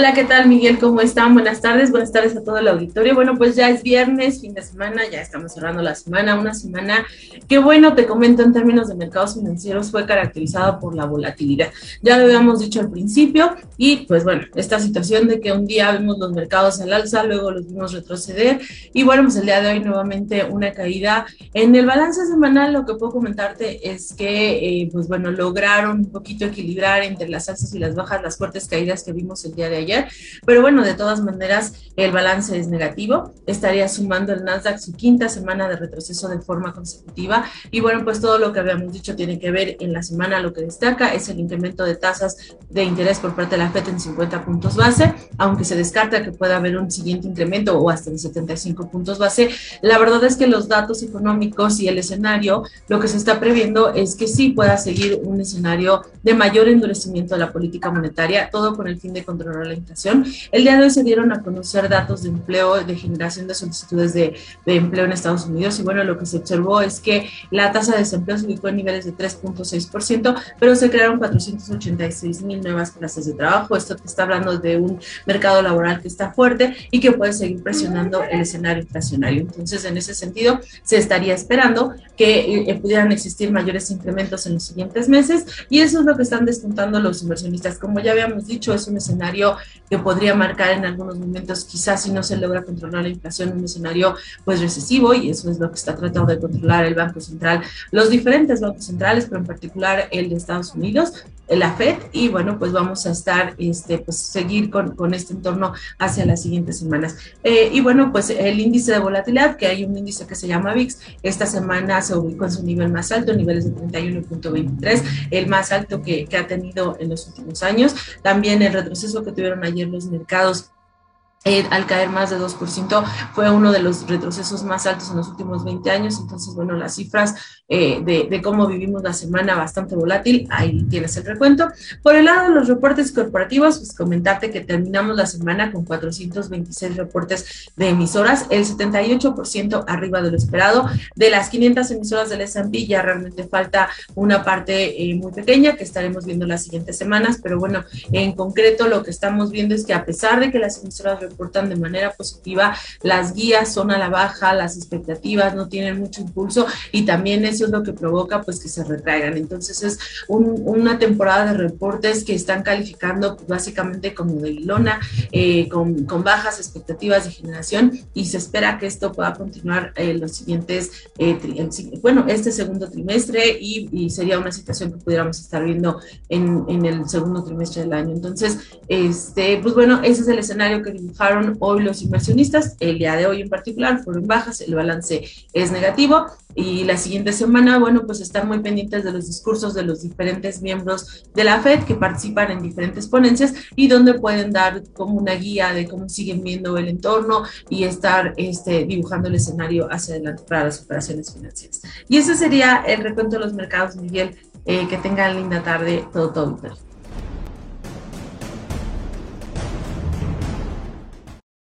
Hola, ¿qué tal Miguel? ¿Cómo están? Buenas tardes, buenas tardes a todo el auditorio. Bueno, pues ya es viernes, fin de semana, ya estamos cerrando la semana, una semana que bueno, te comento en términos de mercados financieros fue caracterizada por la volatilidad. Ya lo habíamos dicho al principio y pues bueno, esta situación de que un día vimos los mercados al alza, luego los vimos retroceder y bueno, pues el día de hoy nuevamente una caída. En el balance semanal lo que puedo comentarte es que eh, pues bueno, lograron un poquito equilibrar entre las alzas y las bajas, las fuertes caídas que vimos el día de ayer, pero bueno, de todas maneras el balance es negativo, estaría sumando el Nasdaq su quinta semana de retroceso de forma consecutiva. Y bueno, pues todo lo que habíamos dicho tiene que ver en la semana, lo que destaca es el incremento de tasas de interés por parte de la FED en 50 puntos base, aunque se descarta que pueda haber un siguiente incremento o hasta en 75 puntos base, la verdad es que los datos económicos y el escenario, lo que se está previendo es que sí pueda seguir un escenario de mayor endurecimiento de la política monetaria, todo con el fin de controlar la inflación. El día de hoy se dieron a conocer datos de empleo, de generación de solicitudes de, de empleo en Estados Unidos y bueno, lo que se observó es que la tasa de desempleo se ubicó en niveles de 3.6%, pero se crearon 486 mil nuevas plazas de trabajo. Esto te está hablando de un mercado laboral que está fuerte y que puede seguir presionando el escenario inflacionario. Entonces, en ese sentido, se estaría esperando que eh, pudieran existir mayores incrementos en los siguientes meses y eso es lo que están descontando los inversionistas. Como ya habíamos dicho, es un escenario que podría marcar en algunos momentos, quizás si no se logra controlar la inflación, un escenario pues recesivo y eso es lo que está tratando de controlar el Banco Central, los diferentes bancos centrales, pero en particular el de Estados Unidos, la Fed y bueno, pues vamos a estar, este, pues seguir con, con este entorno hacia las siguientes semanas. Eh, y bueno, pues el índice de volatilidad, que hay un índice que se llama VIX, esta semana se ubicó en su nivel más alto, niveles de 31.23, el más alto que, que ha tenido en los últimos años. También el retroceso que tuvieron ayer los mercados eh, al caer más de 2%, fue uno de los retrocesos más altos en los últimos 20 años. Entonces, bueno, las cifras eh, de, cómo vivimos la semana bastante volátil, ahí tienes el recuento. Por el lado de los reportes corporativos, pues comentarte que terminamos la semana con 426 reportes de emisoras, el 78% arriba de lo esperado. De las 500 emisoras del S&P ya realmente falta una parte eh, muy pequeña que estaremos viendo las siguientes semanas, pero bueno, en concreto lo que estamos viendo es que a pesar de que las emisoras reportan de manera positiva, las guías son a la baja, las expectativas no tienen mucho impulso y también eso es lo que provoca pues que se retraigan. Entonces es un, una temporada de reportes que están calificando pues, básicamente como de lona, eh, con, con, bajas expectativas de generación y se espera que esto pueda continuar eh, los siguientes, eh, bueno, este segundo trimestre y, y, sería una situación que pudiéramos estar viendo en, en el segundo trimestre del año. Entonces, este, pues bueno, ese es el escenario que hoy los inversionistas, el día de hoy en particular fueron bajas, el balance es negativo y la siguiente semana, bueno, pues están muy pendientes de los discursos de los diferentes miembros de la FED que participan en diferentes ponencias y donde pueden dar como una guía de cómo siguen viendo el entorno y estar este, dibujando el escenario hacia adelante para las operaciones financieras. Y ese sería el recuento de los mercados, Miguel. Eh, que tengan linda tarde, todo, todo.